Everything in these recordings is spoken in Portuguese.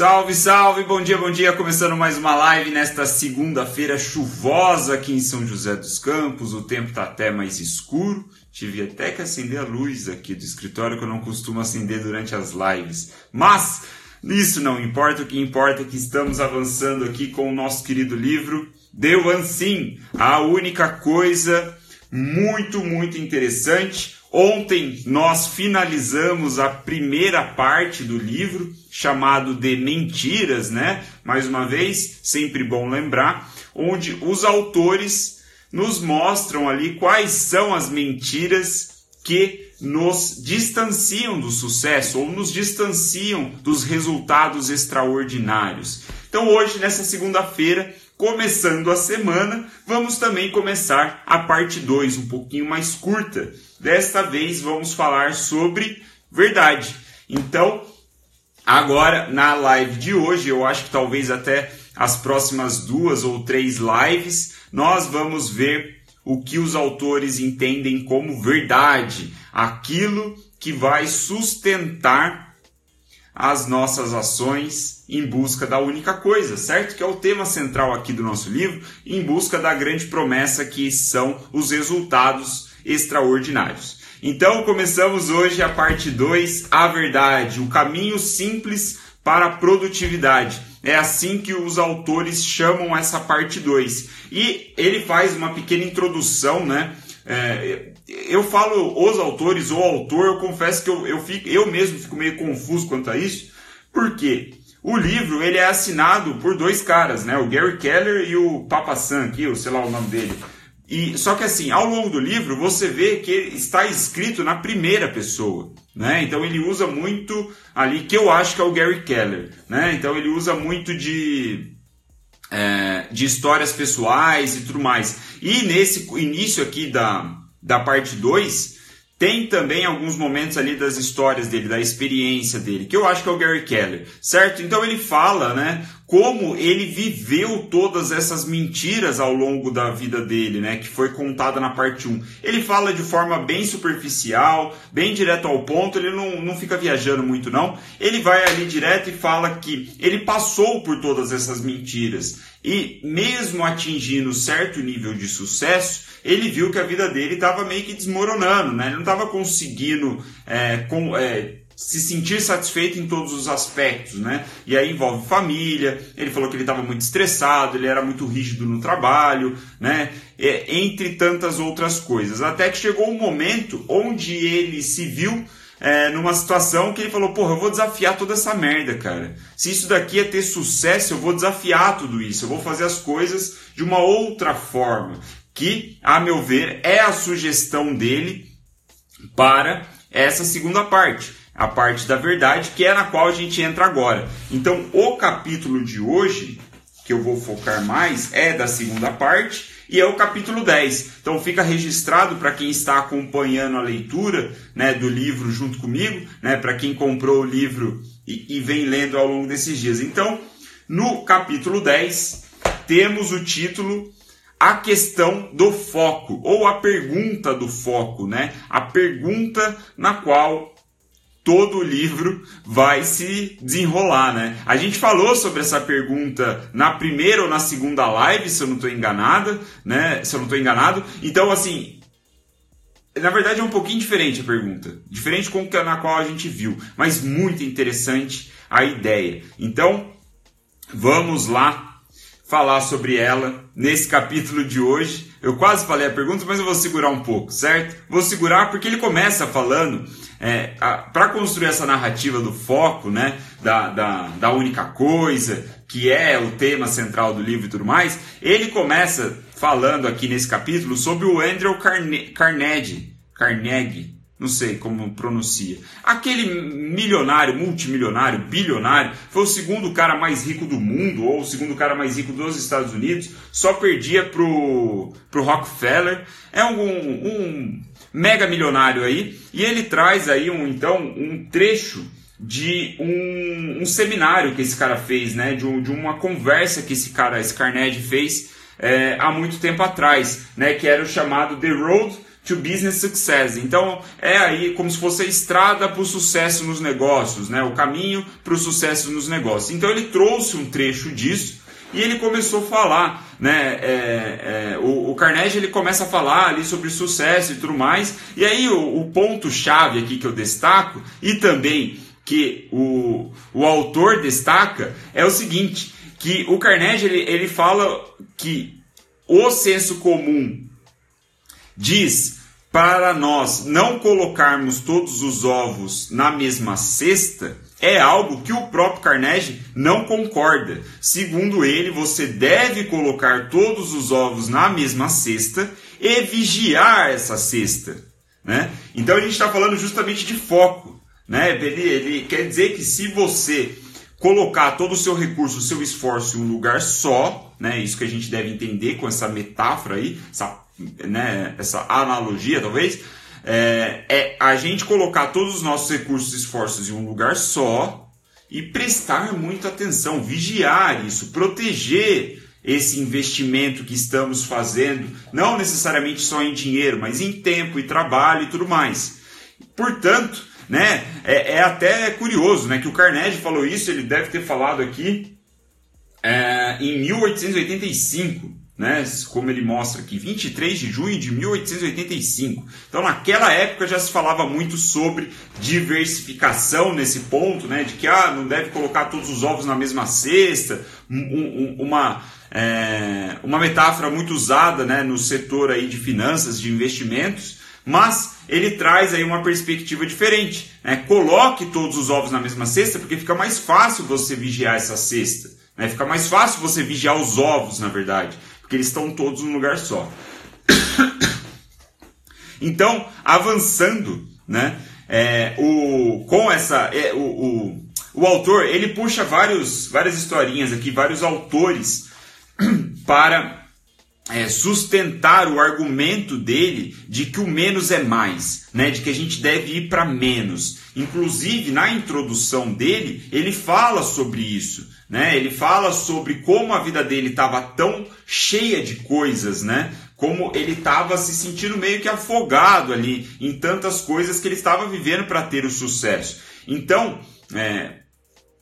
Salve, salve, bom dia, bom dia. Começando mais uma live nesta segunda-feira chuvosa aqui em São José dos Campos. O tempo tá até mais escuro. Tive até que acender a luz aqui do escritório que eu não costumo acender durante as lives. Mas isso não importa, o que importa é que estamos avançando aqui com o nosso querido livro The One a única coisa muito, muito interessante. Ontem nós finalizamos a primeira parte do livro, chamado de Mentiras, né? Mais uma vez, sempre bom lembrar, onde os autores nos mostram ali quais são as mentiras que nos distanciam do sucesso ou nos distanciam dos resultados extraordinários. Então, hoje, nessa segunda-feira, começando a semana, vamos também começar a parte 2, um pouquinho mais curta. Desta vez vamos falar sobre verdade. Então, agora na live de hoje, eu acho que talvez até as próximas duas ou três lives, nós vamos ver o que os autores entendem como verdade, aquilo que vai sustentar as nossas ações em busca da única coisa, certo? Que é o tema central aqui do nosso livro, em busca da grande promessa que são os resultados extraordinários. Então, começamos hoje a parte 2, a verdade, o caminho simples para a produtividade. É assim que os autores chamam essa parte 2. E ele faz uma pequena introdução, né? É, eu falo os autores ou autor, eu confesso que eu, eu, fico, eu mesmo fico meio confuso quanto a isso, porque o livro ele é assinado por dois caras, né? O Gary Keller e o Papa San, aqui, ou sei lá o nome dele. E só que assim, ao longo do livro você vê que está escrito na primeira pessoa, né? Então ele usa muito ali que eu acho que é o Gary Keller, né? Então ele usa muito de é, de histórias pessoais e tudo mais. E nesse início aqui da, da parte 2, tem também alguns momentos ali das histórias dele, da experiência dele, que eu acho que é o Gary Keller, certo? Então ele fala, né, como ele viveu todas essas mentiras ao longo da vida dele, né, que foi contada na parte 1. Ele fala de forma bem superficial, bem direto ao ponto, ele não, não fica viajando muito não. Ele vai ali direto e fala que ele passou por todas essas mentiras e mesmo atingindo certo nível de sucesso, ele viu que a vida dele estava meio que desmoronando, né? Ele não estava conseguindo é, com, é, se sentir satisfeito em todos os aspectos, né? E aí envolve família. Ele falou que ele estava muito estressado, ele era muito rígido no trabalho, né? É, entre tantas outras coisas. Até que chegou um momento onde ele se viu é, numa situação que ele falou: Porra, eu vou desafiar toda essa merda, cara. Se isso daqui é ter sucesso, eu vou desafiar tudo isso. Eu vou fazer as coisas de uma outra forma que, a meu ver, é a sugestão dele para essa segunda parte, a parte da verdade, que é na qual a gente entra agora. Então, o capítulo de hoje, que eu vou focar mais, é da segunda parte e é o capítulo 10. Então fica registrado para quem está acompanhando a leitura né, do livro junto comigo, né, para quem comprou o livro e, e vem lendo ao longo desses dias. Então, no capítulo 10, temos o título a questão do foco, ou a pergunta do foco, né? A pergunta na qual todo o livro vai se desenrolar, né? A gente falou sobre essa pergunta na primeira ou na segunda live, se eu não estou enganado, né? Se eu não estou enganado. Então, assim, na verdade é um pouquinho diferente a pergunta, diferente com a na qual a gente viu, mas muito interessante a ideia. Então, vamos lá falar sobre ela nesse capítulo de hoje. Eu quase falei a pergunta, mas eu vou segurar um pouco, certo? Vou segurar porque ele começa falando, é, para construir essa narrativa do foco, né, da, da, da única coisa, que é o tema central do livro e tudo mais, ele começa falando aqui nesse capítulo sobre o Andrew Carne Carnegie, Carnegie, não sei como pronuncia. Aquele milionário, multimilionário, bilionário, foi o segundo cara mais rico do mundo, ou o segundo cara mais rico dos Estados Unidos, só perdia pro, pro Rockefeller. É um, um mega milionário aí, e ele traz aí um, então, um trecho de um, um seminário que esse cara fez, né? De, de uma conversa que esse cara, esse Carnegie fez é, há muito tempo atrás, né? Que era o chamado The Road to business success. Então é aí como se fosse a estrada para o sucesso nos negócios, né? O caminho para o sucesso nos negócios. Então ele trouxe um trecho disso e ele começou a falar, né? É, é, o, o, Carnegie ele começa a falar ali sobre sucesso e tudo mais. E aí o, o ponto chave aqui que eu destaco e também que o, o autor destaca é o seguinte, que o Carnegie ele, ele fala que o senso comum diz para nós não colocarmos todos os ovos na mesma cesta é algo que o próprio Carnegie não concorda. Segundo ele, você deve colocar todos os ovos na mesma cesta e vigiar essa cesta. Né? Então a gente está falando justamente de foco. Né? Ele, ele quer dizer que se você colocar todo o seu recurso, o seu esforço em um lugar só, né? Isso que a gente deve entender com essa metáfora aí, essa, né? essa analogia talvez, é, é a gente colocar todos os nossos recursos e esforços em um lugar só e prestar muita atenção, vigiar isso, proteger esse investimento que estamos fazendo, não necessariamente só em dinheiro, mas em tempo e trabalho e tudo mais. Portanto, né? É, é até curioso, né? Que o Carnegie falou isso, ele deve ter falado aqui é, em 1885, né? Como ele mostra aqui, 23 de junho de 1885. Então, naquela época já se falava muito sobre diversificação nesse ponto, né? De que ah, não deve colocar todos os ovos na mesma cesta, um, um, uma é, uma metáfora muito usada, né? No setor aí de finanças, de investimentos mas ele traz aí uma perspectiva diferente. Né? Coloque todos os ovos na mesma cesta, porque fica mais fácil você vigiar essa cesta. Né? Fica mais fácil você vigiar os ovos, na verdade, porque eles estão todos num lugar só. Então, avançando, né? É, o, com essa, é, o, o, o autor ele puxa vários, várias historinhas aqui, vários autores para é, sustentar o argumento dele de que o menos é mais, né? de que a gente deve ir para menos. Inclusive, na introdução dele, ele fala sobre isso. Né? Ele fala sobre como a vida dele estava tão cheia de coisas, né? como ele estava se sentindo meio que afogado ali em tantas coisas que ele estava vivendo para ter o sucesso. Então, é,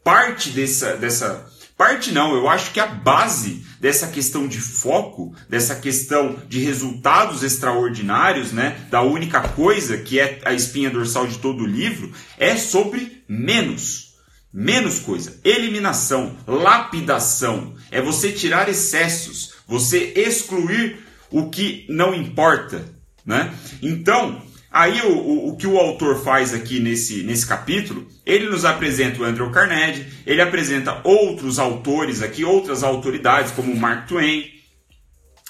parte dessa, dessa Parte não, eu acho que a base dessa questão de foco, dessa questão de resultados extraordinários, né, da única coisa que é a espinha dorsal de todo o livro, é sobre menos. Menos coisa, eliminação, lapidação, é você tirar excessos, você excluir o que não importa, né? Então, Aí o, o, o, que o autor faz aqui nesse, nesse capítulo, ele nos apresenta o Andrew Carnegie, ele apresenta outros autores aqui, outras autoridades, como Mark Twain,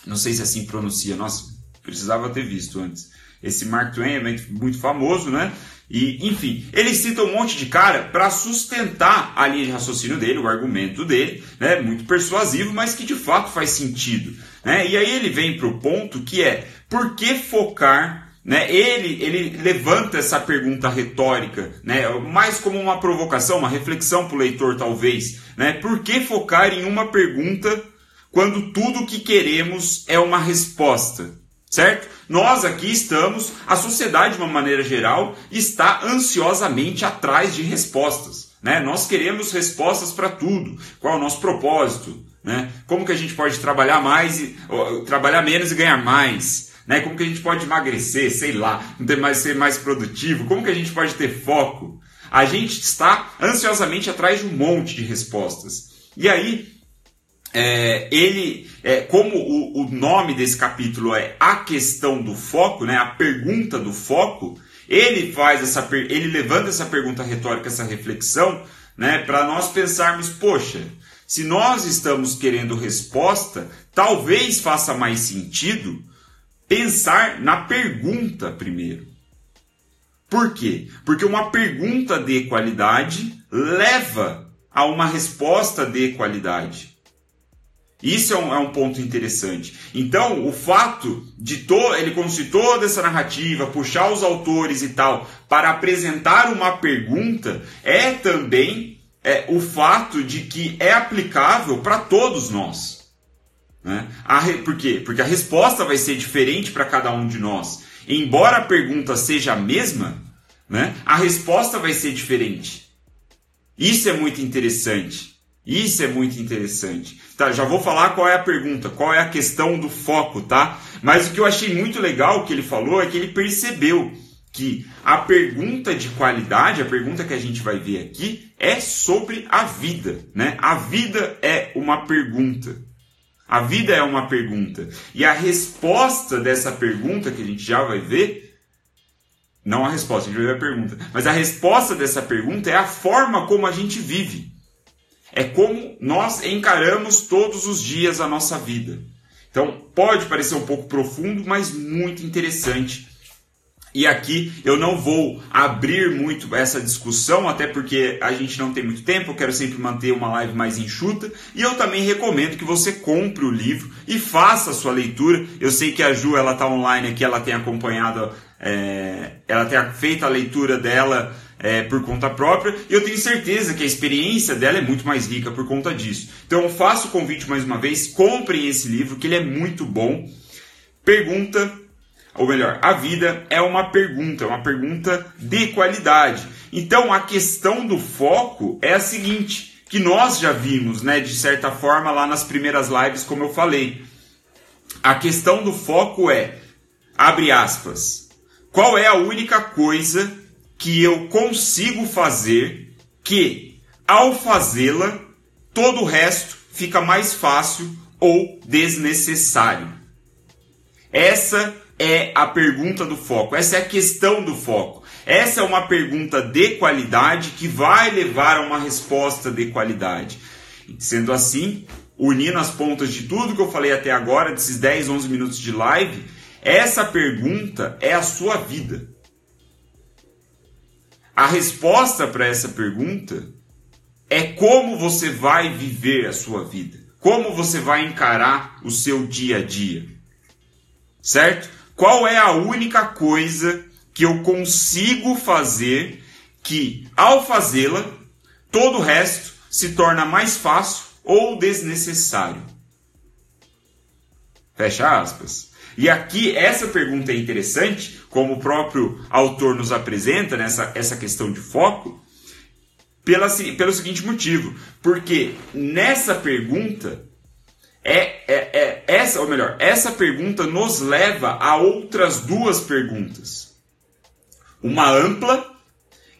não sei se assim pronuncia, nossa, precisava ter visto antes. Esse Mark Twain é muito, famoso, né? E, enfim, ele cita um monte de cara para sustentar a linha de raciocínio dele, o argumento dele, né? Muito persuasivo, mas que de fato faz sentido. Né? E aí ele vem para o ponto que é por que focar né? Ele, ele levanta essa pergunta retórica, né? mais como uma provocação, uma reflexão para o leitor, talvez. Né? Por que focar em uma pergunta quando tudo o que queremos é uma resposta? Certo? Nós aqui estamos, a sociedade de uma maneira geral está ansiosamente atrás de respostas. Né? Nós queremos respostas para tudo. Qual é o nosso propósito? Né? Como que a gente pode trabalhar mais, e, trabalhar menos e ganhar mais? né? Como que a gente pode emagrecer, sei lá, mais, ser mais produtivo? Como que a gente pode ter foco? A gente está ansiosamente atrás de um monte de respostas. E aí, é, ele, é, como o, o, nome desse capítulo é a questão do foco, né? A pergunta do foco. Ele faz essa, ele levanta essa pergunta retórica, essa reflexão, né? Para nós pensarmos, poxa, se nós estamos querendo resposta, talvez faça mais sentido pensar na pergunta primeiro. Por quê? Porque uma pergunta de qualidade leva a uma resposta de qualidade. Isso é um, é um ponto interessante. Então, o fato de ele construir toda essa narrativa, puxar os autores e tal, para apresentar uma pergunta, é também é, o fato de que é aplicável para todos nós. Né? A, por quê? Porque a resposta vai ser diferente para cada um de nós. embora a pergunta seja a mesma, né, a resposta vai ser diferente. Isso é muito interessante. Isso é muito interessante. Tá, já vou falar qual é a pergunta, qual é a questão do foco, tá? Mas o que eu achei muito legal que ele falou é que ele percebeu que a pergunta de qualidade, a pergunta que a gente vai ver aqui, é sobre a vida, né? A vida é uma pergunta. A vida é uma pergunta. E a resposta dessa pergunta que a gente já vai ver, não a resposta, a gente vai ver a pergunta, mas a resposta dessa pergunta é a forma como a gente vive. É como nós encaramos todos os dias a nossa vida. Então, pode parecer um pouco profundo, mas muito interessante e aqui eu não vou abrir muito essa discussão, até porque a gente não tem muito tempo, eu quero sempre manter uma live mais enxuta. E eu também recomendo que você compre o livro e faça a sua leitura. Eu sei que a Ju ela está online aqui, ela tem acompanhado, é, ela tem feito a leitura dela é, por conta própria, e eu tenho certeza que a experiência dela é muito mais rica por conta disso. Então faço o convite mais uma vez, comprem esse livro, que ele é muito bom. Pergunta ou melhor, a vida é uma pergunta, é uma pergunta de qualidade. Então a questão do foco é a seguinte, que nós já vimos, né, de certa forma lá nas primeiras lives, como eu falei. A questão do foco é, abre aspas, qual é a única coisa que eu consigo fazer que, ao fazê-la, todo o resto fica mais fácil ou desnecessário? Essa é a pergunta do foco, essa é a questão do foco. Essa é uma pergunta de qualidade que vai levar a uma resposta de qualidade. Sendo assim, unindo as pontas de tudo que eu falei até agora, desses 10, 11 minutos de live, essa pergunta é a sua vida. A resposta para essa pergunta é como você vai viver a sua vida, como você vai encarar o seu dia a dia. Certo? Qual é a única coisa que eu consigo fazer que, ao fazê-la, todo o resto se torna mais fácil ou desnecessário? Fecha aspas. E aqui essa pergunta é interessante, como o próprio autor nos apresenta nessa essa questão de foco, pela, pelo seguinte motivo, porque nessa pergunta é, é, é, essa, ou melhor, essa pergunta nos leva a outras duas perguntas. Uma ampla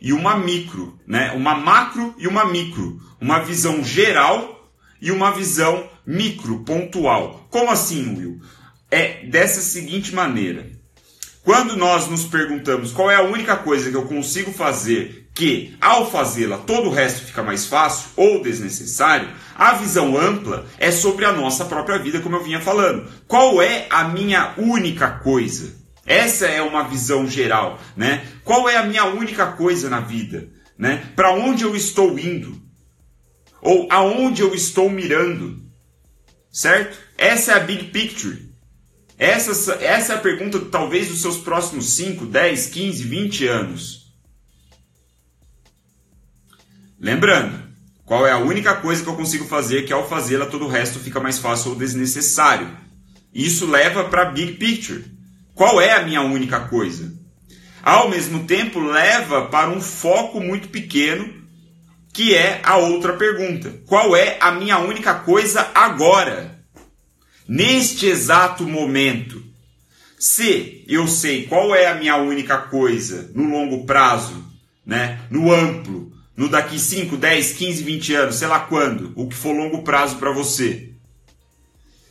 e uma micro, né? Uma macro e uma micro, uma visão geral e uma visão micro, pontual. Como assim, Will? É dessa seguinte maneira. Quando nós nos perguntamos qual é a única coisa que eu consigo fazer que, ao fazê-la, todo o resto fica mais fácil ou desnecessário, a visão ampla é sobre a nossa própria vida, como eu vinha falando. Qual é a minha única coisa? Essa é uma visão geral, né? Qual é a minha única coisa na vida, né? Para onde eu estou indo? Ou aonde eu estou mirando? Certo? Essa é a big picture. Essa, essa é a pergunta, talvez, dos seus próximos 5, 10, 15, 20 anos. Lembrando, qual é a única coisa que eu consigo fazer que ao fazê-la todo o resto fica mais fácil ou desnecessário? Isso leva para a big picture. Qual é a minha única coisa? Ao mesmo tempo, leva para um foco muito pequeno, que é a outra pergunta: qual é a minha única coisa agora? Neste exato momento. Se eu sei qual é a minha única coisa no longo prazo, né, no amplo, no daqui 5, 10, 15, 20 anos, sei lá quando, o que for longo prazo para você.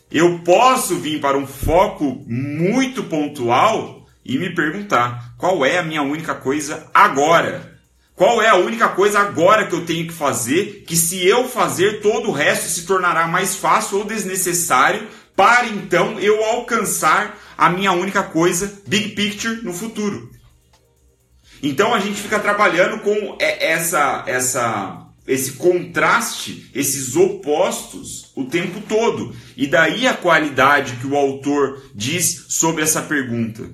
Eu posso vir para um foco muito pontual e me perguntar qual é a minha única coisa agora. Qual é a única coisa agora que eu tenho que fazer que, se eu fazer, todo o resto se tornará mais fácil ou desnecessário para então eu alcançar a minha única coisa, big picture, no futuro. Então a gente fica trabalhando com essa, essa, esse contraste, esses opostos o tempo todo. E daí a qualidade que o autor diz sobre essa pergunta.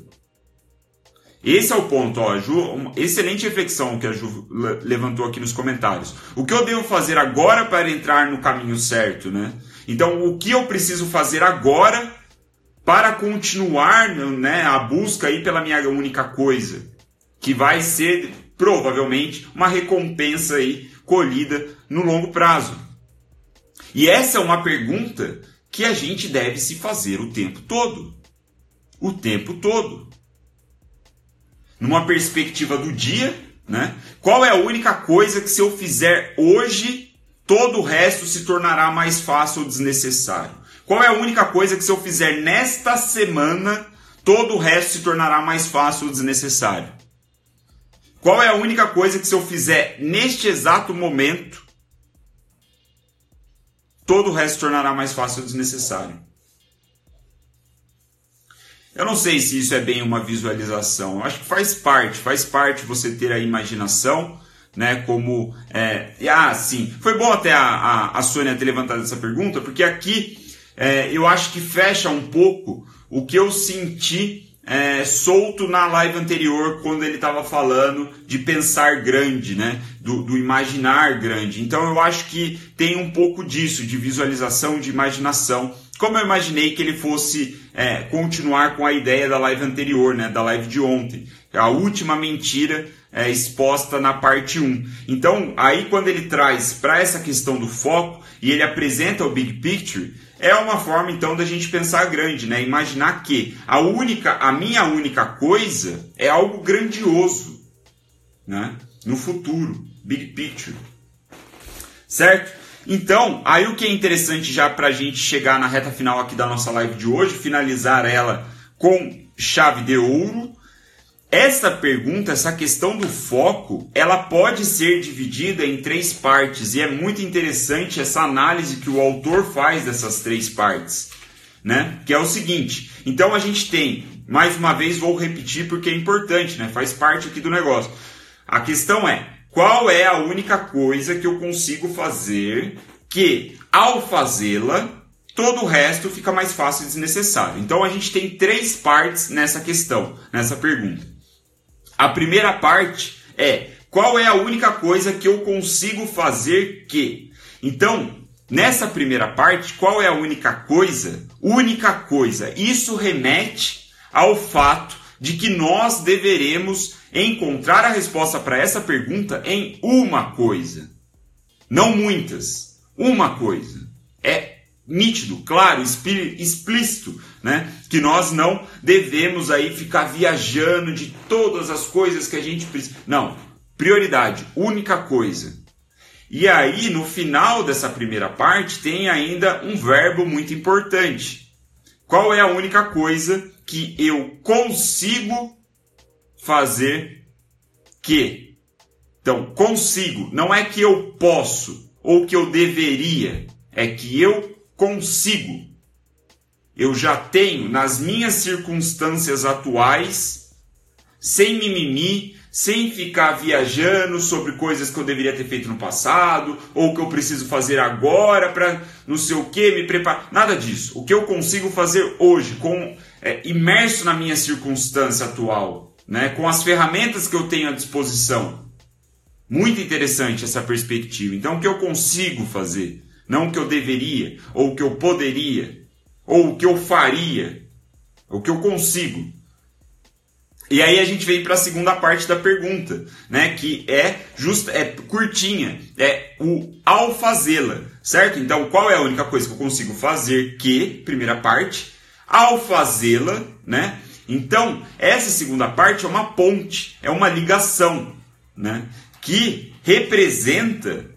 Esse é o ponto, ó, Ju, uma excelente reflexão que a Ju levantou aqui nos comentários. O que eu devo fazer agora para entrar no caminho certo, né? Então, o que eu preciso fazer agora para continuar né, a busca aí pela minha única coisa, que vai ser provavelmente uma recompensa aí colhida no longo prazo. E essa é uma pergunta que a gente deve se fazer o tempo todo. O tempo todo. Numa perspectiva do dia, né? Qual é a única coisa que se eu fizer hoje, todo o resto se tornará mais fácil ou desnecessário? Qual é a única coisa que se eu fizer nesta semana, todo o resto se tornará mais fácil ou desnecessário? Qual é a única coisa que se eu fizer neste exato momento, todo o resto se tornará mais fácil ou desnecessário? Eu não sei se isso é bem uma visualização. Eu acho que faz parte, faz parte você ter a imaginação, né? Como é, ah, sim. Foi bom até a, a, a Sônia ter levantado essa pergunta, porque aqui é, eu acho que fecha um pouco o que eu senti é, solto na live anterior, quando ele estava falando de pensar grande, né? Do, do, imaginar grande. Então eu acho que tem um pouco disso, de visualização, de imaginação. Como eu imaginei que ele fosse é, continuar com a ideia da live anterior, né? Da live de ontem. A última mentira é, exposta na parte 1. Então, aí quando ele traz para essa questão do foco e ele apresenta o big picture, é uma forma então da gente pensar grande, né? Imaginar que a única, a minha única coisa é algo grandioso, né? No futuro, big picture. Certo? Então, aí o que é interessante já para a gente chegar na reta final aqui da nossa live de hoje, finalizar ela com chave de ouro, essa pergunta, essa questão do foco, ela pode ser dividida em três partes e é muito interessante essa análise que o autor faz dessas três partes, né? Que é o seguinte: então a gente tem, mais uma vez vou repetir porque é importante, né? Faz parte aqui do negócio. A questão é: qual é a única coisa que eu consigo fazer que, ao fazê-la, todo o resto fica mais fácil e desnecessário? Então a gente tem três partes nessa questão, nessa pergunta. A primeira parte é qual é a única coisa que eu consigo fazer que. Então, nessa primeira parte, qual é a única coisa? Única coisa. Isso remete ao fato de que nós deveremos encontrar a resposta para essa pergunta em uma coisa. Não muitas. Uma coisa. É nítido, claro, explícito, né? Que nós não devemos aí ficar viajando de todas as coisas que a gente precisa. Não, prioridade, única coisa. E aí, no final dessa primeira parte, tem ainda um verbo muito importante. Qual é a única coisa que eu consigo fazer que? Então, consigo, não é que eu posso ou que eu deveria, é que eu consigo. Eu já tenho nas minhas circunstâncias atuais, sem mimimi, sem ficar viajando sobre coisas que eu deveria ter feito no passado, ou que eu preciso fazer agora para não sei o que, me preparar. Nada disso. O que eu consigo fazer hoje, com é, imerso na minha circunstância atual, né, com as ferramentas que eu tenho à disposição. Muito interessante essa perspectiva. Então, o que eu consigo fazer? não o que eu deveria, ou o que eu poderia, ou o que eu faria, o que eu consigo. E aí a gente vem para a segunda parte da pergunta, né, que é justa, é curtinha, é o ao fazê-la, certo? Então, qual é a única coisa que eu consigo fazer que, primeira parte, ao fazê-la, né? Então, essa segunda parte é uma ponte, é uma ligação, né, que representa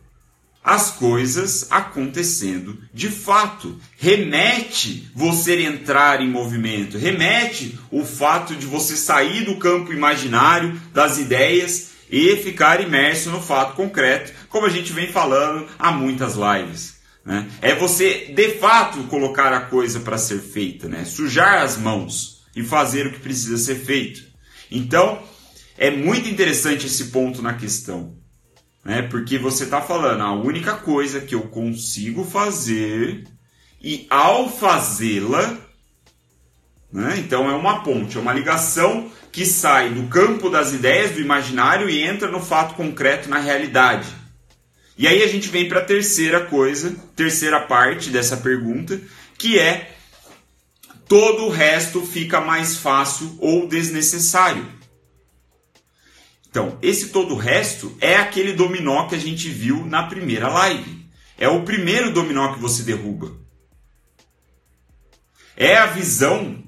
as coisas acontecendo de fato. Remete você entrar em movimento, remete o fato de você sair do campo imaginário das ideias e ficar imerso no fato concreto, como a gente vem falando há muitas lives. Né? É você de fato colocar a coisa para ser feita, né? sujar as mãos e fazer o que precisa ser feito. Então, é muito interessante esse ponto na questão né? Porque você está falando a única coisa que eu consigo fazer e ao fazê-la, né? Então é uma ponte, é uma ligação que sai do campo das ideias, do imaginário e entra no fato concreto, na realidade. E aí a gente vem para a terceira coisa, terceira parte dessa pergunta, que é todo o resto fica mais fácil ou desnecessário. Então, esse todo o resto é aquele dominó que a gente viu na primeira live. É o primeiro dominó que você derruba. É a visão,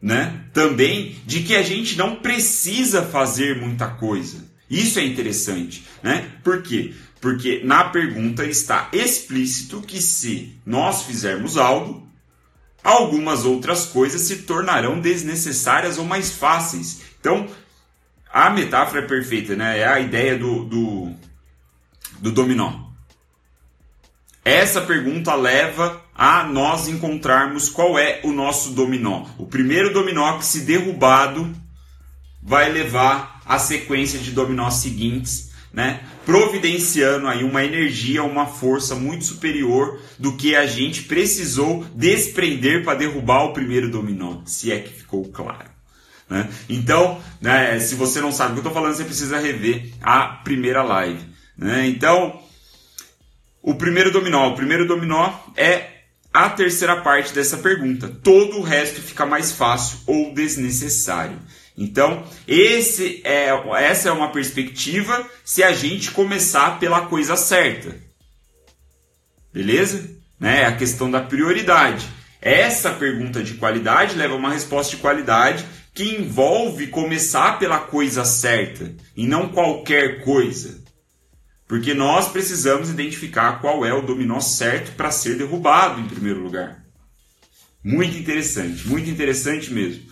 né, também de que a gente não precisa fazer muita coisa. Isso é interessante, né? Por quê? Porque na pergunta está explícito que se nós fizermos algo, algumas outras coisas se tornarão desnecessárias ou mais fáceis. Então, a metáfora é perfeita, né? É a ideia do, do, do dominó. Essa pergunta leva a nós encontrarmos qual é o nosso dominó. O primeiro dominó que, se derrubado, vai levar a sequência de dominós seguintes, né? Providenciando aí uma energia, uma força muito superior do que a gente precisou desprender para derrubar o primeiro dominó, se é que ficou claro. Né? Então, né, se você não sabe o que eu estou falando, você precisa rever a primeira live. Né? Então, o primeiro dominó. O primeiro dominó é a terceira parte dessa pergunta. Todo o resto fica mais fácil ou desnecessário. Então, esse é, essa é uma perspectiva se a gente começar pela coisa certa. Beleza? Né? É a questão da prioridade. Essa pergunta de qualidade leva a uma resposta de qualidade que envolve começar pela coisa certa e não qualquer coisa. Porque nós precisamos identificar qual é o dominó certo para ser derrubado em primeiro lugar. Muito interessante, muito interessante mesmo.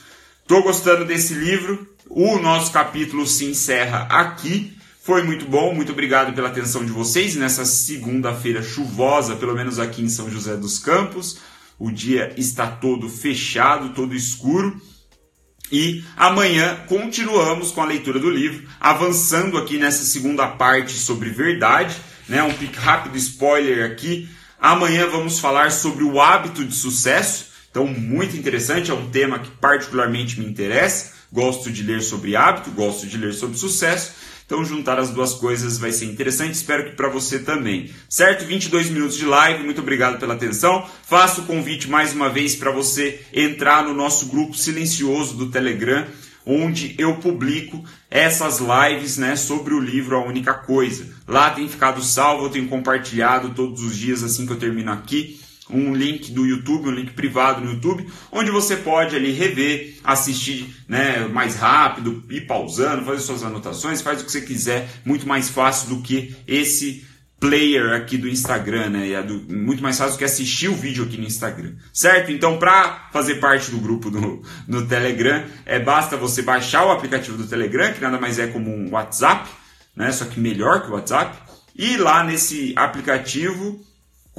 Estou gostando desse livro. O nosso capítulo se encerra aqui. Foi muito bom, muito obrigado pela atenção de vocês nessa segunda-feira chuvosa, pelo menos aqui em São José dos Campos. O dia está todo fechado, todo escuro. E amanhã continuamos com a leitura do livro, avançando aqui nessa segunda parte sobre verdade, né? Um rápido spoiler aqui. Amanhã vamos falar sobre o hábito de sucesso. Então, muito interessante, é um tema que particularmente me interessa. Gosto de ler sobre hábito, gosto de ler sobre sucesso. Então, juntar as duas coisas vai ser interessante. Espero que para você também. Certo? 22 minutos de live. Muito obrigado pela atenção. Faço o convite mais uma vez para você entrar no nosso grupo silencioso do Telegram, onde eu publico essas lives né, sobre o livro A Única Coisa. Lá tem ficado salvo, eu tenho compartilhado todos os dias assim que eu termino aqui um link do YouTube, um link privado no YouTube, onde você pode ali rever, assistir né, mais rápido, ir pausando, fazer suas anotações, faz o que você quiser, muito mais fácil do que esse player aqui do Instagram, né? É do, muito mais fácil do que assistir o vídeo aqui no Instagram, certo? Então, para fazer parte do grupo do, no Telegram, é basta você baixar o aplicativo do Telegram, que nada mais é como um WhatsApp, né? Só que melhor que o WhatsApp. E lá nesse aplicativo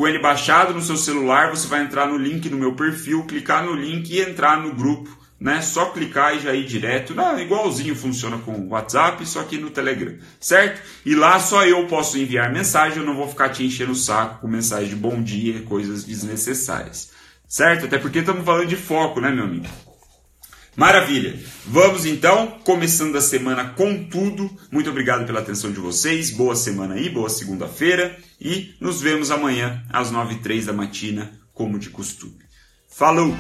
com ele baixado no seu celular, você vai entrar no link no meu perfil, clicar no link e entrar no grupo, né? Só clicar e já ir direto. Não, igualzinho funciona com o WhatsApp, só que no Telegram, certo? E lá só eu posso enviar mensagem, eu não vou ficar te enchendo o saco com mensagem de bom dia, coisas desnecessárias. Certo? Até porque estamos falando de foco, né, meu amigo? Maravilha! Vamos então, começando a semana com tudo. Muito obrigado pela atenção de vocês. Boa semana aí, boa segunda-feira. E nos vemos amanhã às 9h03 da matina, como de costume. Falou!